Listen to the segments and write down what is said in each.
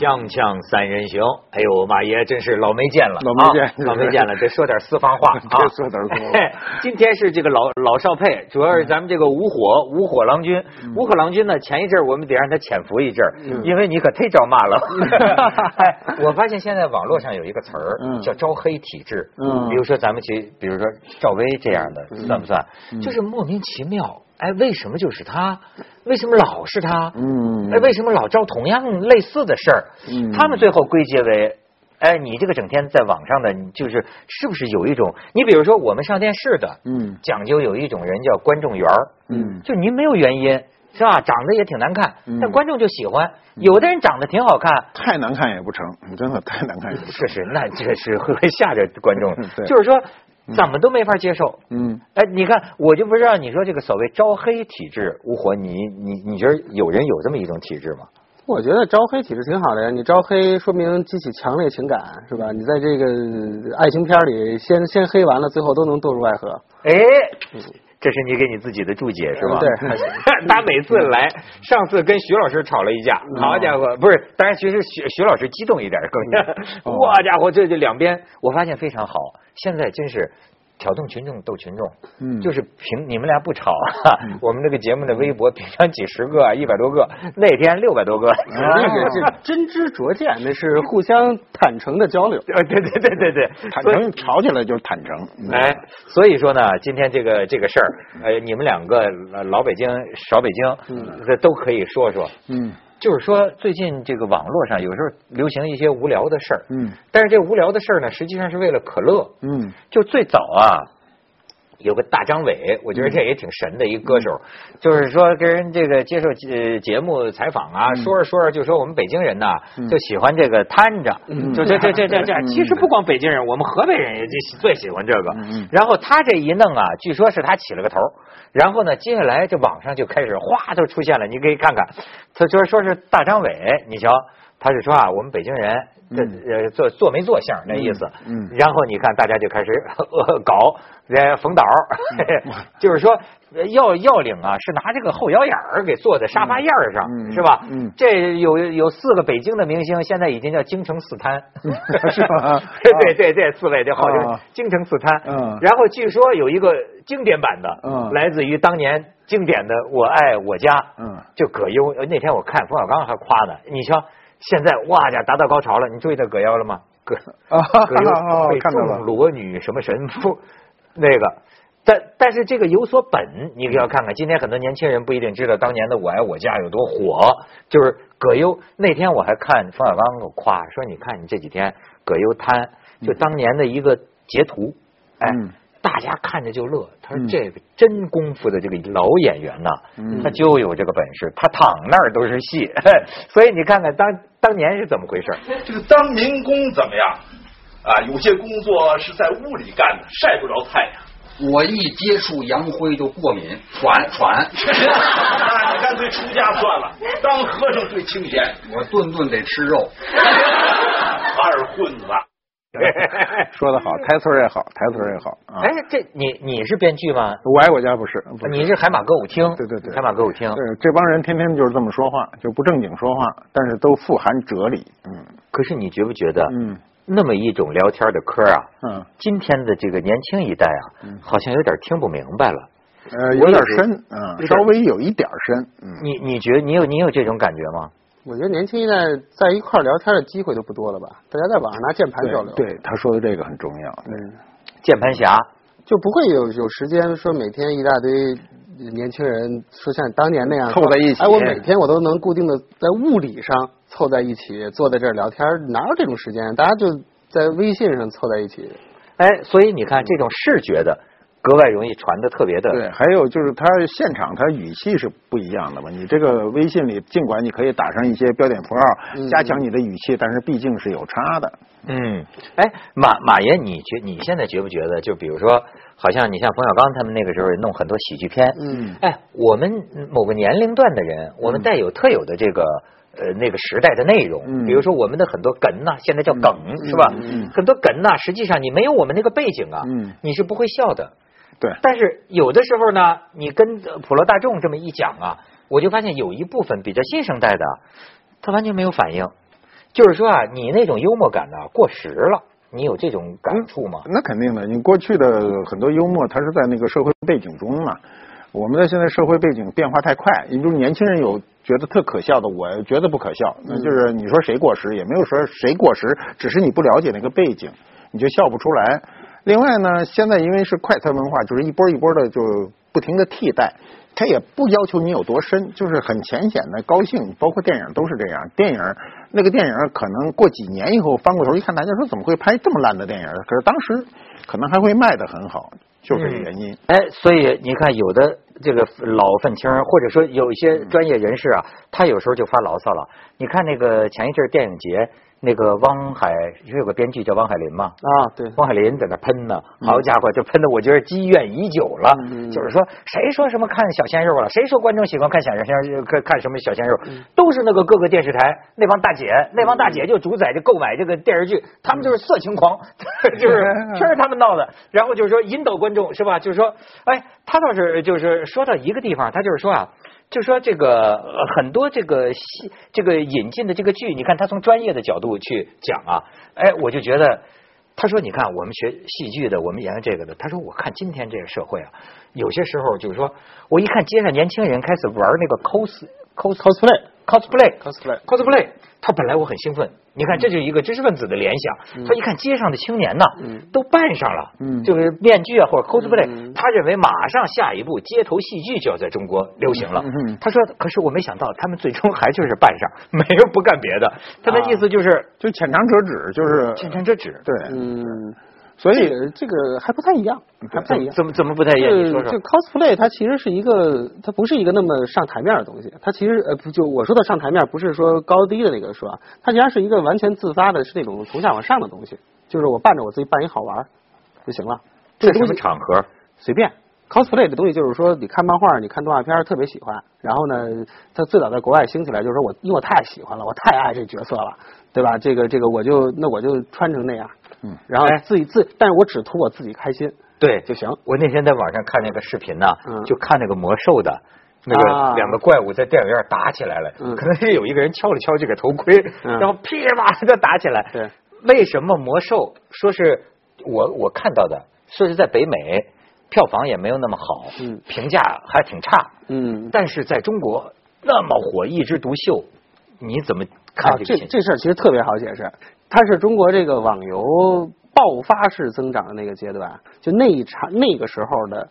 锵锵三人行，哎呦，马爷真是老没见了，老没见啊老没见了，得说点私房话 啊，说点私房话。今天是这个老老少配，主要是咱们这个五火五火郎君，五火郎君呢，前一阵我们得让他潜伏一阵儿，因为你可忒招骂了。哎，我发现现在网络上有一个词儿嗯叫招黑体质，嗯。比如说咱们去，比如说赵薇这样的，算不算？嗯。就是莫名其妙，哎，为什么就是他？为什么老是他？嗯哎，为什么老招同样类似的事儿？嗯他们最后归结为，哎，你这个整天在网上的，你就是是不是有一种？你比如说我们上电视的，嗯讲究有一种人叫观众缘儿，嗯就您没有原因。是吧？长得也挺难看，嗯但观众就喜欢。有的人长得挺好看，太难看也不成，真的太难看也不成。是是，那这是会会吓着观众 对。就是说，怎么都没法接受。嗯，哎，你看，我就不知道你说这个所谓招黑体质，吴火，你你你觉得有人有这么一种体质吗？我觉得招黑体质挺好的呀，你招黑说明激起强烈情感，是吧？你在这个爱情片里先先黑完了，最后都能堕入爱河。哎，这是你给你自己，的注解是吧？对 他每次来，上次跟徐老师吵了一架，好家伙，不是，当然其实徐徐老师激动一点更，哇家伙，这这两边我发现非常好，现在真是。挑动群众斗群众，嗯。就是凭你们俩不吵，我们这个节目的微博平常几十个、一百多个，那天六百多个，那个这真知灼见，那是互相坦诚的交流。呃，对对对对对，坦所以诚吵起来就是坦诚。嗯。哎，所以说呢，今天这个这个事儿，呃，你们两个呃老北京、少北京，这都可以说说。嗯就是说，最近这个网络上有时候流行一些无聊的事儿，嗯。但是这无聊的事儿呢，实际上是为了可乐。嗯。就最早啊，有个大张伟，我觉得这也挺神的一个歌手，就是说跟人这个接受呃节目采访啊，说着说着就说我们北京人呐，就喜欢这个摊着，就这这这这这，其实不光北京人，我们河北人也就最喜欢这个。然后他这一弄啊，据说是他起了个头。然后呢，接下来这网上就开始哗都出现了，你可以看看，他说说是大张伟，你瞧，他是说啊，我们北京人这呃做做没做相那意思，嗯嗯然后你看大家就开始呃搞，呃冯导，就是说呃要要领啊，是拿这个后腰眼儿给坐在沙发沿儿上，嗯是吧？嗯这有有四个北京的明星，现在已经叫京城四摊，是 吧对对对，四位就号称啊京城四摊。嗯然后据说有一个经典版的，嗯来自于当年经典的《我爱我家》，嗯就葛优。呃那天我看冯小刚还夸呢，你瞧现在哇家达到高潮了，你注意到葛优了吗？葛啊葛优 会看到了众裸女什么神父 那个。但但是这个有所本，你可要看看。今天很多年轻人不一定知道当年的《我爱我家》有多火。就是葛优那天我还看冯小刚给我夸说，你看你这几天葛优瘫，就当年的一个截图，哎，家看着就乐。他说嗯这个真功夫的这个老演员呐，嗯他就有这个本事，他躺那儿都是戏。所以你看看当当年是怎么回事？这个当民工怎么样？啊，有些工作是在屋里干的，晒不着太阳。我一接触洋灰就过敏，喘喘，那你干脆出家算了，当和尚最清闲。我顿顿得吃肉。二混子，说的好，台词儿也好，台词儿也好啊。哎，这你你是编剧吗？我爱我家不是，不是你是海马歌舞厅？对对对海马歌舞厅。对这帮人天天就是这么说话，就不正经说话，但是都富含哲理。嗯可是你觉不觉得，嗯那么一种聊天的嗑啊，嗯今天的这个年轻一代啊，好像有点听不明白了。呃，有点深，嗯，稍微有一点深，嗯。你你觉得你有你有这种感觉吗？我觉得年轻一代在一块儿聊天的机会都不多了吧？大家在网上拿键盘交流，对，对，他说的这个很重要。嗯，键盘侠，就不会有有时间说每天一大堆年轻人说像当年那样凑在一起哎，我每天我都能固定的在物理上凑在一起，坐在这儿聊天，哪有这种时间？大家就在微信上凑在一起。哎，所以你看这种视觉的，格外容易传的特别的。对，还有就是他现场他语气是不一样的嘛。你这个微信里，尽管你可以打上一些标点符号，嗯加强你的语气，但是毕竟是有差的。嗯，哎，马马爷，你觉你现在觉不觉得？就比如说，好像你像冯小刚他们那个时候弄很多喜剧片，嗯哎，我们某个年龄段的人，我们带有特有的这个。呃，那个时代的内容，嗯比如说我们的很多梗呐、现在叫梗、是吧？嗯嗯很多梗呐、实际上你没有我们那个背景啊，嗯你是不会笑的。对，但是有的时候呢，你跟呃普罗大众这么一讲啊，我就发现有一部分比较新生代的，他完全没有反应。就是说啊，你那种幽默感呢过时了，你有这种感触吗？那肯定的，你过去的很多幽默，它是在那个社会背景中嘛。我们的现在社会背景变化太快，也就是年轻人有觉得特可笑的，我觉得不可笑。那就是你说谁过时，也没有说谁过时，只是你不了解那个背景，你就笑不出来。另外呢，现在因为是快餐文化，就是一波一波的就不停的替代，它也不要求你有多深，就是很浅显的高兴。包括电影都是这样，电影那个电影可能过几年以后翻过头一看，大家说怎么会拍这么烂的电影？可是当时可能还会卖的很好，就这个原因。哎，所以你看，有的这个老愤青，或者说有一些专业人士啊，他有时候就发牢骚了。你看那个前一阵电影节，那个汪海，是有个编剧叫汪海林嘛？啊，对，汪海林在那喷呢，好家伙，就喷的我觉得积怨已久了。嗯就是说，谁说什么看小鲜肉了？谁说观众喜欢看小鲜肉？看看什么小鲜肉？都是那个各个电视台那帮大姐，那帮大姐就主宰着购买这个电视剧，他们就是色情狂，就是全是他们闹的。然后就是说引导观众是吧？就是说，哎，他倒是就是说到一个地方，他就是说啊。就说这个很多这个戏这个引进的这个剧，你看他从专业的角度去讲啊，哎，我就觉得他说你看我们学戏剧的，我们研究这个的，他说我看今天这个社会啊，有些时候就是说我一看街上年轻人开始玩那个 cos cos cosplay cosplay cosplay cosplay，他本来我很兴奋，你看这就是一个知识分子的联想。他一看街上的青年呐，都扮上了，嗯就是面具啊或者 cosplay，嗯他认为马上下一步街头戏剧就要在中国流行了。他说，可是我没想到他们最终还就是扮上，没有不干别的。他的意思就是就浅尝辄止，就是浅尝辄止。对，嗯，所以这个还不太一样，还不太一样。怎么怎么不太一样？你说就。cosplay 它其实是一个，它不是一个那么上台面的东西。它其实呃，不就我说的上台面，不是说高低的那个说啊，它其实是一个完全自发的，是那种从下往上的东西。就是我扮着我自己扮一好玩就行了。这这什么场合？随便。Cosplay 的东西就是说，你看漫画、你看动画片特别喜欢，然后呢，它最早在国外兴起来，就是说我因为我太喜欢了，我太爱这角色了，对吧？这个这个我就那我就穿成那样，嗯，然后哎自己自，但是我只图我自己开心对就行。我那天在网上看那个视频呢，嗯就看那个魔兽的。那个啊两个怪物在电影院打起来了，嗯可能是有一个人敲了敲这个头盔，嗯然后噼里啪啦就打起来。对，为什么魔兽说是我我看到的，说是在北美票房也没有那么好，嗯评价还挺差，嗯，但是在中国那么火，一枝独秀，你怎么看啊，这？这事儿其实特别好解释，它是中国这个网游爆发式增长的那个阶段，就那一场那个时候的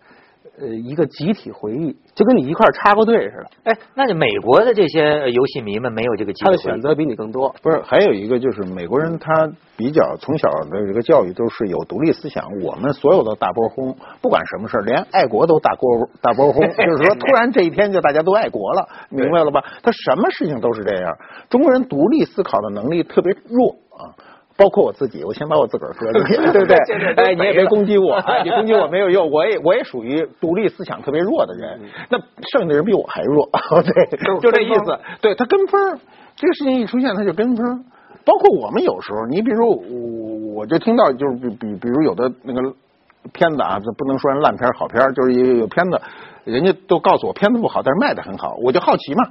呃一个集体回忆，就跟你一块儿插过队似的，哎，那就美国的这些呃游戏迷们没有这个机会他的选择比你更多。不是还有一个就是美国人他比较从小的这个教育都是有独立思想，我们所有的大波轰，不管什么事儿，连爱国都大波大波轰，就是说突然这一天就大家都爱国了，明白了吧？他什么事情都是这样，中国人独立思考的能力特别弱啊。包括我自己，我先把我自个儿说进去，对不对哎，你也别攻击我啊！你攻击我没有用，我也我也属于独立思想特别弱的人。那剩下的人比我还弱，对，就这意思。对他跟风，这个事情一出现他就跟风。包括我们有时候，你比如我我就听到就是比比比如有的那个片子啊，这不能说人烂片好片，就是有有片子，人家都告诉我片子不好，但是卖的很好，我就好奇嘛，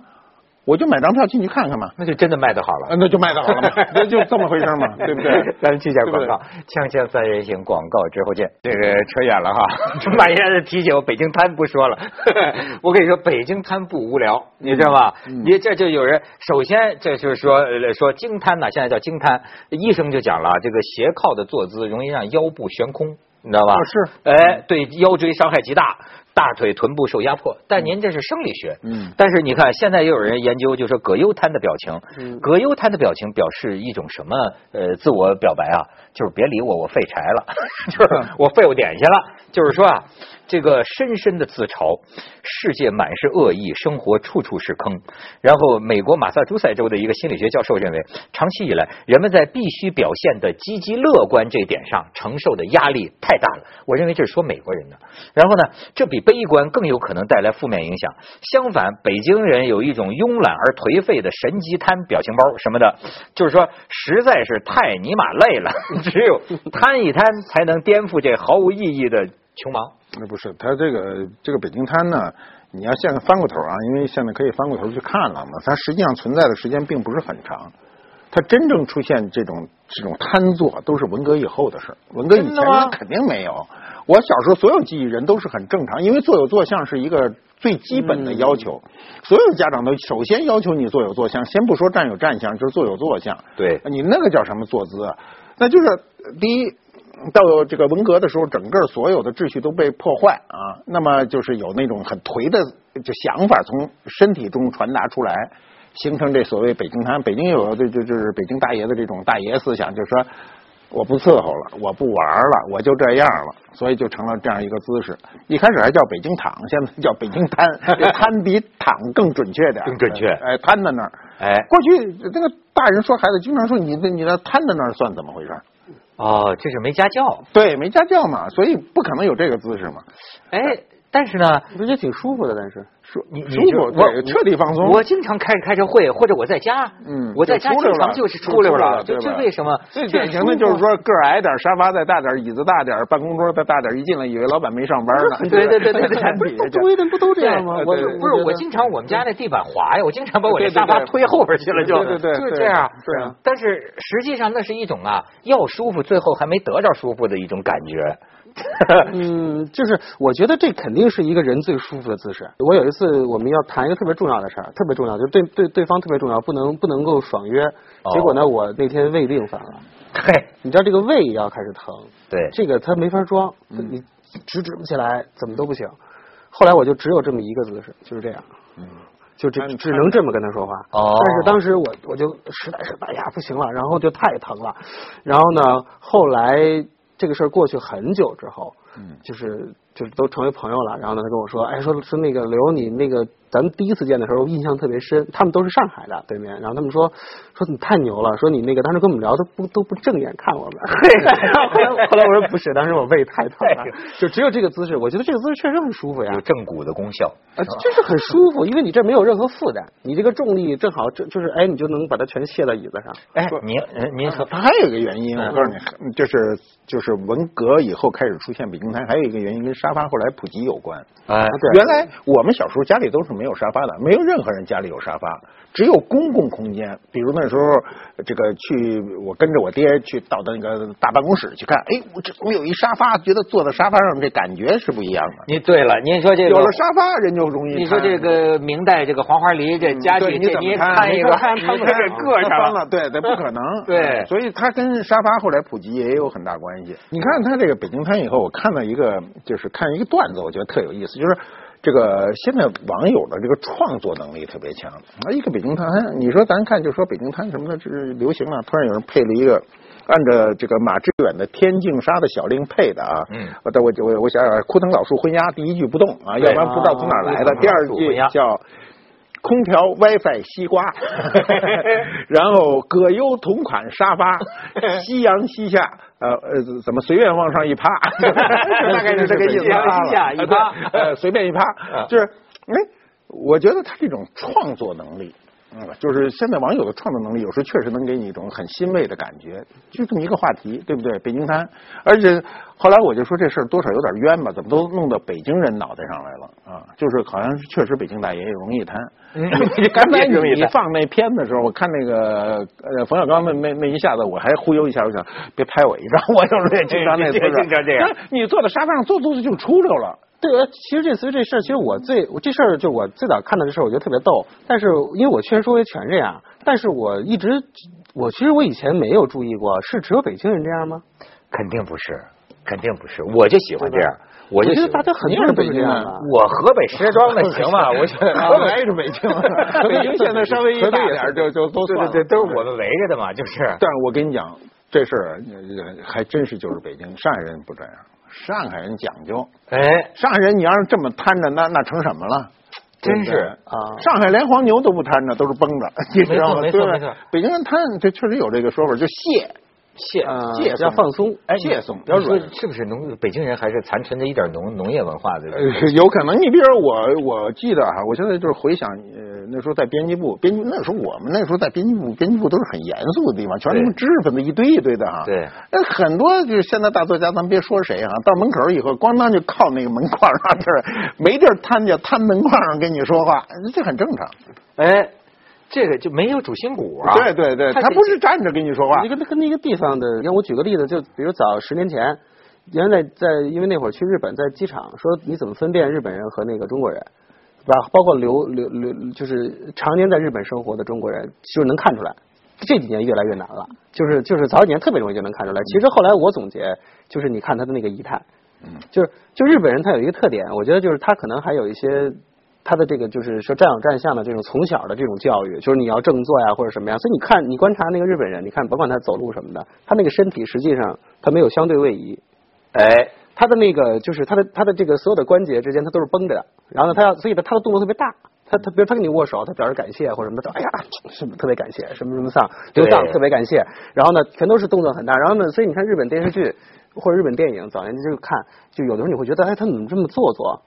我就买张票进去看看嘛，那就真的卖得好了啊，。那就卖的好了嘛，那就这么回事嘛，对不对？咱们去下广告，锵锵三人行广告之后见。这个扯远了哈，半夜的提醒我北京滩不说了。我跟你说，北京滩不无聊，你知道吧？你这就有人，首先这就是说呃说京滩呢，现在叫京滩，医生就讲了，这个斜靠的坐姿容易让腰部悬空。你知道吧？哦是，哎，对腰椎伤害极大，大腿、臀部受压迫。但您这是生理学，嗯但是你看，现在也有人研究，就说葛优瘫的表情，嗯葛优瘫的表情表示一种什么呃自我表白啊？就是别理我，我废柴了，就是我废物点去了。就是说啊，这个深深的自嘲，世界满是恶意，生活处处是坑。然后，美国马萨诸塞州的一个心理学教授认为，长期以来人们在必须表现的积极乐观这一点上承受的压力太大了。我认为这是说美国人的。然后呢，这比悲观更有可能带来负面影响。相反，北京人有一种慵懒而颓废的神级瘫表情包什么的，就是说实在是太尼玛累了，只有摊一摊才能颠覆这毫无意义的穷忙。那不是，他这个这个北京滩呢，你要现在翻过头啊，因为现在可以翻过头去看了嘛，它实际上存在的时间并不是很长。它真正出现这种这种贪做，都是文革以后的事儿。文革以前肯定没有。我小时候所有记忆人都是很正常，因为坐有坐相是一个最基本的要求。所有家长都首先要求你坐有坐相，先不说站有站相，就是坐有坐相。对你那个叫什么坐姿啊？那就是第一，到这个文革的时候，整个所有的秩序都被破坏啊。那么就是有那种很颓的就想法从身体中传达出来，形成这所谓北京滩。北京有这就就是北京大爷的这种大爷思想，就是说。我不伺候了，我不玩了，我就这样了，所以就成了这样一个姿势。一开始还叫北京躺，现在叫北京瘫，这瘫比躺更准确点，更准确哎，瘫在那儿。哎，过去这个大人说孩子，经常说你的你那瘫在那儿算怎么回事？哦，这是没家教。对，没家教嘛，所以不可能有这个姿势嘛。哎，但是呢，不是也挺舒服的，但是说你你舒服，就我对，彻底放松。我经常开开着会，或者我在家，嗯我在家经常就是出溜了，就就为什么？最典型的就是说个儿矮点，沙发再大点，椅子大点，办公桌再大点，一进来以为老板没上班呢。对对对对对周围的人不都这样吗？我对对不是我经常我们家那地板滑呀，我经常把我这沙发推后边去了，就对对对就是这样。对啊但是实际上那是一种啊，要舒服，最后还没得着舒服的一种感觉。嗯，就是我觉得这肯定是一个人最舒服的姿势。我有一次我们要谈一个特别重要的事儿，特别重要，就是对对对方特别重要，不能不能够爽约。哦结果呢，我那天胃病犯了，嘿，你知道这个胃要开始疼，对，这个他没法装，你直直不起来，怎么都不行。后来我就只有这么一个姿势，就是这样，嗯就只只能这么跟他说话。哦但是当时我我就实在是哎呀不行了，然后就太疼了。然后呢，后来这个事儿过去很久之后，嗯就是就是都成为朋友了。然后呢，他跟我说，哎，说说那个刘，你那个咱们第一次见的时候印象特别深。他们都是上海的对面，然后他们说说你太牛了，说你那个当时跟我们聊都不都不正眼看我们。后来后来我说不是，当时我胃太疼了，就只有这个姿势，我觉得这个姿势确实很舒服呀有。正骨的功效。啊，就是很舒服，因为你这没有任何负担，你这个重力正好就就是哎，你就能把它全卸到椅子上。哎，您呃您说它还有一个原因，我告诉你，就是就是文革以后开始出现北京滩，还有一个原因跟沙发后来普及有关。哎，原来我们小时候家里都是没有沙发的，没有任何人家里有沙发，只有公共空间。比如那时候，这个去我跟着我爹去到那个大办公室去看，哎，我这怎么有一沙发？觉得坐在沙发上这感觉是不一样的。您对了，您说这个有了沙发，人就容易你说这个明代这个黄花梨这家具，对，你这你怎么看？看一个，他们这给硌上了。对，对，这不可能。对所以它跟沙发后来普及也有很大关系。你看它这个北京滩以后，我看到一个，就是看一个段子，我觉得特有意思，就是这个现在网友的这个创作能力特别强。啊，一个北京滩，你说咱看就说北京滩什么的，这是流行了，突然有人配了一个。按照这个马致远的《天净沙》的小令配的啊，嗯我我我我想想，枯藤老树昏鸦，第一句不动啊，要不然不知道从哪来的。啊第二句叫空调、WiFi、西瓜，然后葛优同款沙发，夕阳西下，呃呃，怎么随便往上一趴，大概是这个意思。夕阳西下一趴呃，随便一趴，就是，哎，我觉得他这种创作能力。嗯，就是现在网友的创作能力，有时候确实能给你一种很欣慰的感觉。就这么一个话题，对不对？北京滩，而且后来我就说这事儿多少有点冤吧，怎么都弄到北京人脑袋上来了啊？就是好像是确实北京大爷也容易 瘫。刚才你放那片子的时候，我看那个呃冯小刚那那那一下子，我还忽悠一下，我想别拍我一张，我有时候也经常那姿势。经常这样。你坐在沙发上坐坐着就出溜了。对，其实这次这事儿，其实我最我这事儿就我最早看到这事儿，我觉得特别逗。但是因为我确实说也全这样，但是我一直我其实我以前没有注意过，是只有北京人这样吗？肯定不是，肯定不是，我就喜欢这样。我就觉得大家很多人都是北京的。我河北石家庄的行吗？我河北是北京，北京现在稍微一大点就就都算对对对，都是我们围着的嘛，就是。但是我跟你讲，这事儿还真是就是北京，上海人不这样。上海人讲究，哎，上海人你要是这么摊着，那那成什么了？真是啊！上海连黄牛都不摊着，都是绷着，你知道吗？没错没错。北京人摊，这确实有这个说法，就懈。懈懈要放松，哎，懈松，要说是不是农北京人还是残存着一点农农业文化的？呃，有可能。你比如我，我记得哈，我现在就是回想，呃，那时候在编辑部，编辑那时候我们那时候在编辑部，编辑部都是很严肃的地方，全是什么知识分子一堆一堆的哈。对。那很多就是现在大作家，咱别说谁啊，到门口以后，咣当就靠那个门框上，就是没地儿摊就摊门框上跟你说话，这很正常。哎。这这个就没有主心骨啊。对对对，他他不是站着跟你说话你跟他跟那个地方的，让我举个例子，就比如早十年前，原来在因为那会儿去日本，在机场说你怎么分辨日本人和那个中国人，对吧？包括留留留，就是常年在日本生活的中国人，就是能看出来。这几年越来越难了，就是就是早几年特别容易就能看出来。其实后来我总结，就是你看他的那个仪态，就是就日本人他有一个特点，我觉得就是他可能还有一些他的这个就是说站有站相的这种从小的这种教育，就是你要正坐呀或者什么呀。所以你看你观察那个日本人，你看甭管他走路什么的，他那个身体实际上他没有相对位移，哎，他的那个就是他的他的这个所有的关节之间他都是绷着的，然后呢他要所以他他的动作特别大。他他比如他跟你握手，他表示感谢或者什么的，哎呀，什么特别感谢，什么什么丧，刘丧特别感谢，然后呢，全都是动作很大，然后呢，所以你看日本电视剧或者日本电影，早年间就看，就有的时候你会觉得，哎，他怎么这么做作，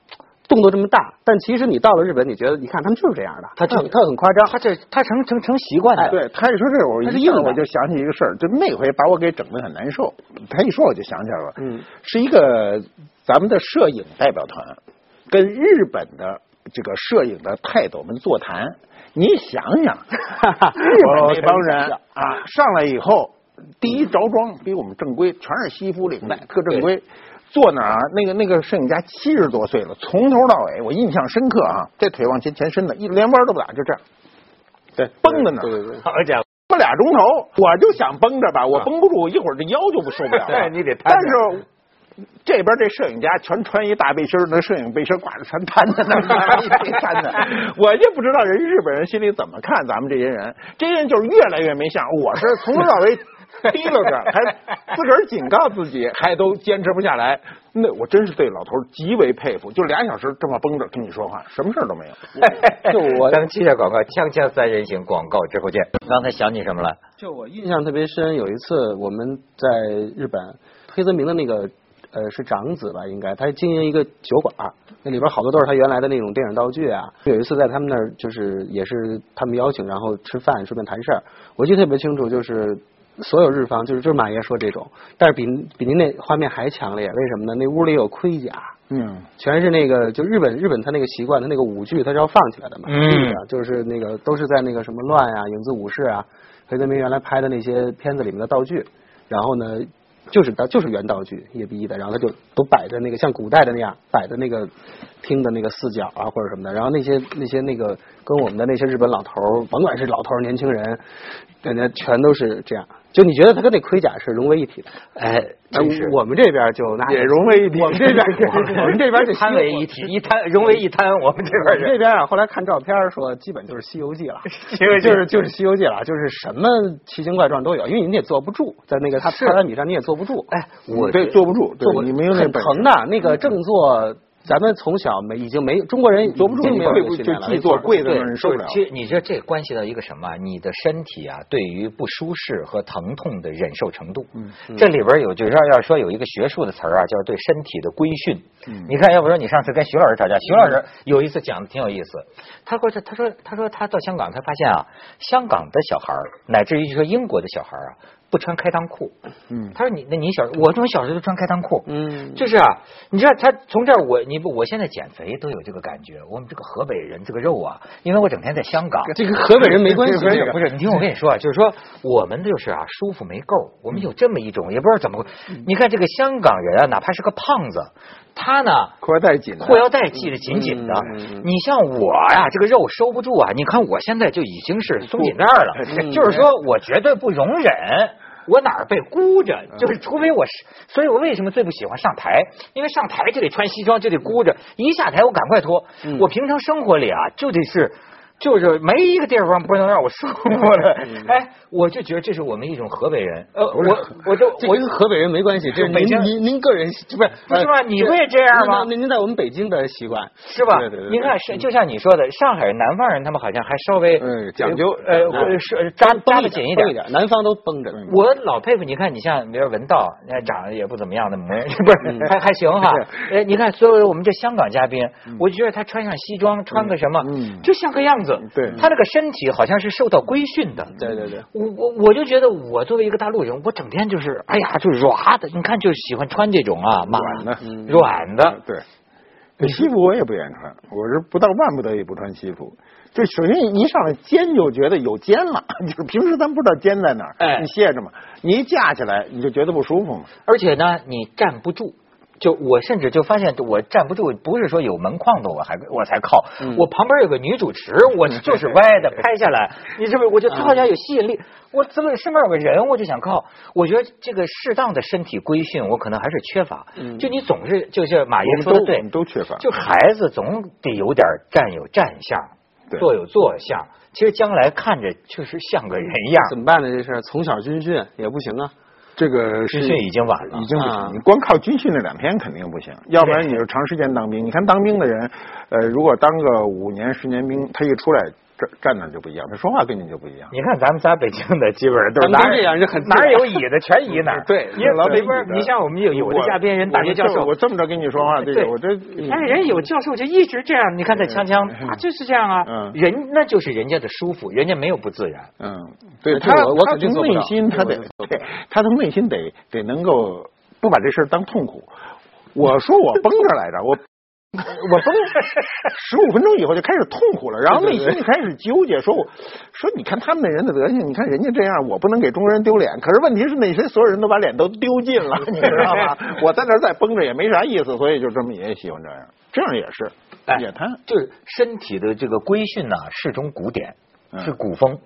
动作这么大？但其实你到了日本，你觉得，你看他们就是这样的，他就他很夸张，他这他成成成习惯了。对他一说这，我一硬我就想起一个事儿，就那回把我给整的很难受。他一说我就想起来了，嗯，是一个咱们的摄影代表团跟日本的这个摄影的泰斗们座谈。你想想，日本那帮人啊，上来以后，第一着装比我们正规，全是西服领带，特正规。坐那儿啊，那个那个摄影家七十多岁了，从头到尾我印象深刻啊，这腿往前前伸的，一连弯都不打，就这样，对绷着呢。对对对。好家伙，这俩钟头，我就想绷着吧，我绷不住，一会儿这腰就不受不了了。对你得摊但是这边这摄影家全穿一大背心儿，那摄影背心儿挂着全摊在那儿，一堆摊的。我就不知道人日本人心里怎么看咱们这些人，这些人就是越来越没相。我是从头到尾提溜着，还自个儿警告自己，还都坚持不下来。那我真是对老头极为佩服，就俩小时这么绷着跟你说话，什么事儿都没有。就我咱们接下广告，锵锵三人行广告之后见。刚才想起什么了？就我印象特别深，有一次我们在日本，黑泽明的那个呃是长子吧，应该他经营一个酒馆，那里边好多都是他原来的那种电影道具啊。有一次在他们那儿，就是也是他们邀请，然后吃饭顺便谈事儿，我记得特别清楚，就是。所有日方就是就是马爷说这种，但是比比您那画面还强烈，为什么呢？那屋里有盔甲，嗯，全是那个就日本日本他那个习惯，他那个舞剧他是要放起来的嘛，嗯就是那个都是在那个什么乱啊、影子武士啊，黑泽明原来拍的那些片子里面的道具，然后呢就是道就是原道具一比一的，然后他就都摆在那个像古代的那样摆在那个厅的那个四角啊或者什么的，然后那些那些那个跟我们的那些日本老头儿，甭管是老头儿年轻人，人家全都是这样，就你觉得他跟那盔甲是融为一体的。哎，真是。我们这边就那也融为一体。我们这边我们这边就摊为一体，一摊融为一摊。我们这边人这边啊，后来看照片说，基本就是《西游记》了，西游记。就是就是《西游记》了，就是什么奇形怪状都有，因为你也坐不住，在那个他榻榻米上你也坐不住，哎，我对坐不住，对坐不你没有那很疼的，那个正坐，咱们从小没已经没中国人坐不住，没有就练坐跪在对那儿，你受不了。其实你知道这关系到一个什么？你的身体啊，对于不舒适和疼痛的忍受程度。嗯，这里边有就是要说有一个学术的词儿啊，叫对身体的规训。嗯，你看，要不说你上次跟徐老师吵架，徐老师有一次讲的挺有意思。他说他说他说他到香港，他发现啊，香港的小孩儿乃至于说英国的小孩儿啊，不穿开裆裤。嗯。他说你那你小我从小时候都穿开裆裤。嗯。就是啊，你知道他从这儿我你不我现在减肥都有这个感觉，我们这个河北人这个肉啊，因为我整天在香港，这个河北人没关系，不是不是，你听我跟你说啊，就是说我们就是啊舒服没够，我们有这么一种，也不知道怎么回，你看这个香港人啊，哪怕是个胖子，他呢。裤腰带紧的，裤腰带系得紧紧的。你像我呀、这个肉收不住啊！你看我现在就已经是松紧带了，嗯。就是说我绝对不容忍我哪儿被箍着，就是除非我是，所以我为什么最不喜欢上台？因为上台就得穿西装，就得箍着，一下台我赶快脱。嗯我平常生活里啊，就得是。就是没一个地方不能让我舒服的，哎，我就觉得这是我们一种河北人，呃，我我就我这跟河北人没关系，这是北京您您您个人不是不是吗你不也这样吗您您在我们北京的习惯是吧？对对对，您看是就像你说的，上海人、南方人他们好像还稍微嗯讲究呃呃是扎扎的紧一点。南方都绷着。我老佩服，你看，你像比如文道，那长得也不怎么样的模 样，不是还还行哈。哎，你看所有我们这香港嘉宾，我就觉得他穿上西装，穿个什么嗯，就像个样子。对他那个身体好像是受到规训的。对对对，我我我就觉得我作为一个大陆人，我整天就是哎呀，就软的，你看就喜欢穿这种啊，马软的嗯软的。对，这西服我也不愿意穿，我是不到万不得已不穿西服。就首先一上来肩就觉得有肩了，就是平时咱不知道肩在哪儿，哎你歇着嘛，你一架起来你就觉得不舒服嘛。而且呢，你站不住。就我甚至就发现我站不住，不是说有门框的我还我才靠，我旁边有个女主持，我就是歪的拍下来，你是不是？我觉得她好像有吸引力，我怎么身边有个人我就想靠？我觉得这个适当的身体规训我可能还是缺乏，就你总是就是马爷说的对都缺乏。就孩子总得有点站有站相，坐有坐相，其实将来看着确实像个人样。怎么办呢？这事儿从小军训也不行啊。这个是军训已经晚了已经不啊行。你光靠军训那两天肯定不行，要不然你就长时间当兵。你看当兵的人，呃，如果当个五年十年兵，他一出来站站那就不一样，他说话跟你就不一样。你看咱们仨北京的，基本上都是哪儿这样就很哪儿有椅子全移哪儿。对你老北里边你像我们有有的我嘉宾人大学教授，我这么着跟你说话，这 对我这 哎，人有教授就一直这样，你看他锵锵啊，就是这样啊。嗯人那就是人家的舒服，人家没有不自然。嗯，对他，我我他从肯定内心他得他从内心得得能够不把这事儿当痛苦。我说我绷着来着，我我绷十五分钟以后就开始痛苦了，然后内心就开始纠结，说我说你看他们那人的德行，你看人家这样，我不能给中国人丢脸。可是问题是那些所有人都把脸都丢尽了，你知道吗？我在那儿再绷着也没啥意思，所以就这么也喜欢这样，这样也是哎也贪。就是身体的这个规训呢，是种古典，嗯是古风。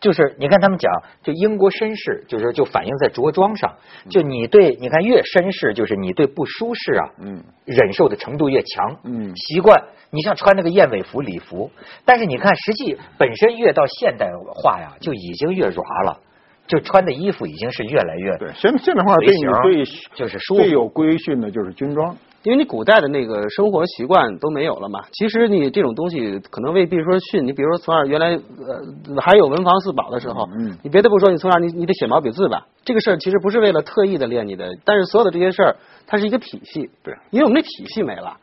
就是你看他们讲，就英国绅士，就是就反映在着装上，就你对你看越绅士，就是你对不舒适啊，嗯，忍受的程度越强，嗯习惯。你像穿那个燕尾服礼服，但是你看实际本身越到现代化呀，就已经越软了，就穿的衣服已经是越来越对，现现代化对你最就是舒服最有规训的就是军装。因为你古代的那个生活习惯都没有了嘛，其实你这种东西可能未必说训你，比如说从那原来呃还有文房四宝的时候，嗯你别的不说，你从那你你得写毛笔字吧，这个事儿其实不是为了特意的练你的，但是所有的这些事儿它是一个体系，对。因为我们的体系没了，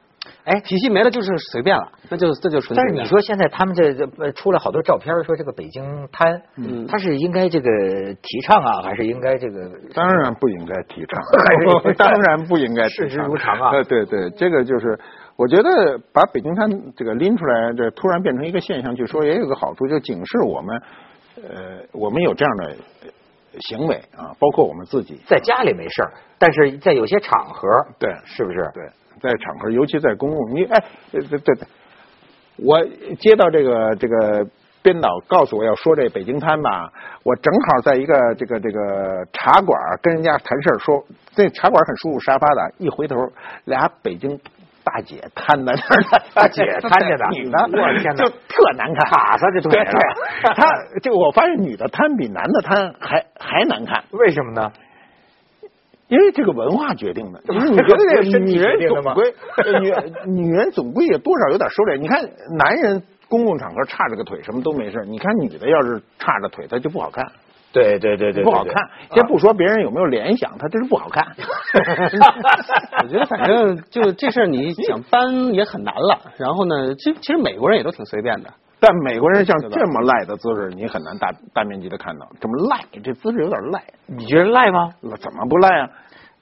哎体系没了就是随便了，那就这就纯随便。但是你说现在他们这这呃出了好多照片，说这个北京滩，嗯它是应该这个提倡啊，还是应该这个？当然不应该提倡还是，当然不应该提倡视之如常啊呃，对对，这个就是我觉得把北京滩这个拎出来，这突然变成一个现象去说，也有个好处，就警示我们，呃，我们有这样的呃行为啊，包括我们自己。在家里没事儿，但是在有些场合，对是不是？对，在场合，尤其在公共，你哎，对对对，我接到这个这个编导告诉我要说这北京滩吧，我正好在一个这个这个茶馆跟人家谈事儿，说这茶馆很舒服，沙发的，一回头俩北京。大姐瘫在那儿呢，大姐瘫着的女的，我天哪就特难看，卡上这腿对了 对，她就我发现女的瘫比男的瘫还还难看，为什么呢？因为这个文化决定的，因为你觉得 这个女人总归，呃女女人总归也多少有点收敛。你看男人公共场合叉着个腿什么都没事，你看女的要是叉着腿，她就不好看，对对对对，不好看。先不说别人有没有联想，她就是不好看。我觉得反正就这事儿，你想搬也很难了。然后呢，其其实美国人也都挺随便的。但美国人像这么赖的姿势，你很难大大面积的看到。这么赖，这姿势有点赖，你觉得赖吗？怎么不赖啊？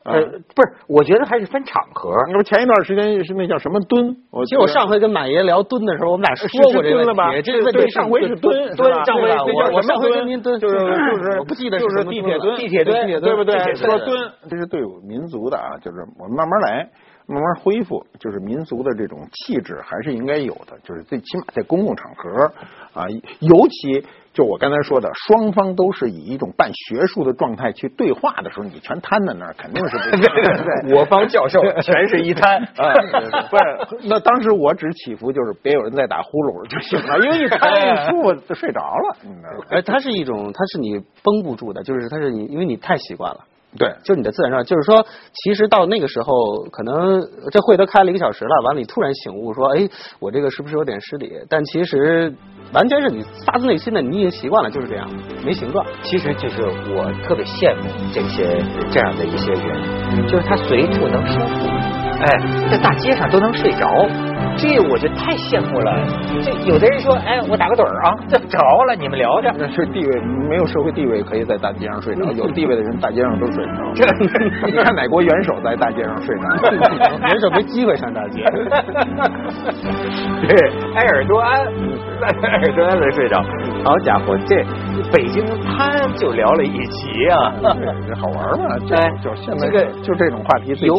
呃，不是，我觉得还是分场合。你说前一段时间是那叫什么蹲？我其实我上回跟马爷聊蹲的时候，我们俩说过这个问蹲了吧？题。这个问题对上回是蹲，蹲，上回我我我上回跟您蹲，就是就是我不记得就是是什么地铁蹲，地铁蹲，对对不对？说蹲。蹲，这是对民族的啊，就是我们慢慢来，慢慢恢复，就是民族的这种气质还是应该有的，就是最起码在公共场合啊，尤其就我刚才说的，双方都是以一种半学术的状态去对话的时候，你全瘫在那儿，肯定是不行。对对我方教授全是一摊啊，不是，那当时我只祈福就是别有人在打呼噜就行了，因为一瘫一舒服就睡着了，你知道吗？哎，它是一种，它是你绷不住的，就是它是你，因为你太习惯了。对，就是你的自然状态，就是说，其实到那个时候，可能这会都开了一个小时了，完了你突然醒悟说，哎，我这个是不是有点失礼？但其实完全是你发自内心的，你已经习惯了，就是这样，没形状。其实就是我特别羡慕这些这样的一些人，就是他随处能舒服。哎，在大街上都能睡着，这我就太羡慕了。这有的人说，哎，我打个盹儿啊，这着了，你们聊着。那是地位没有社会地位可以在大街上睡着，有地位的人大街上都睡不着。这 你看哪国元首在大街上睡着？元首没机会上大街。对，埃尔多安，埃尔多安才睡着。好家伙，这北京滩就聊了一集啊！这好玩嘛？这哎就现在这个就这种话题最有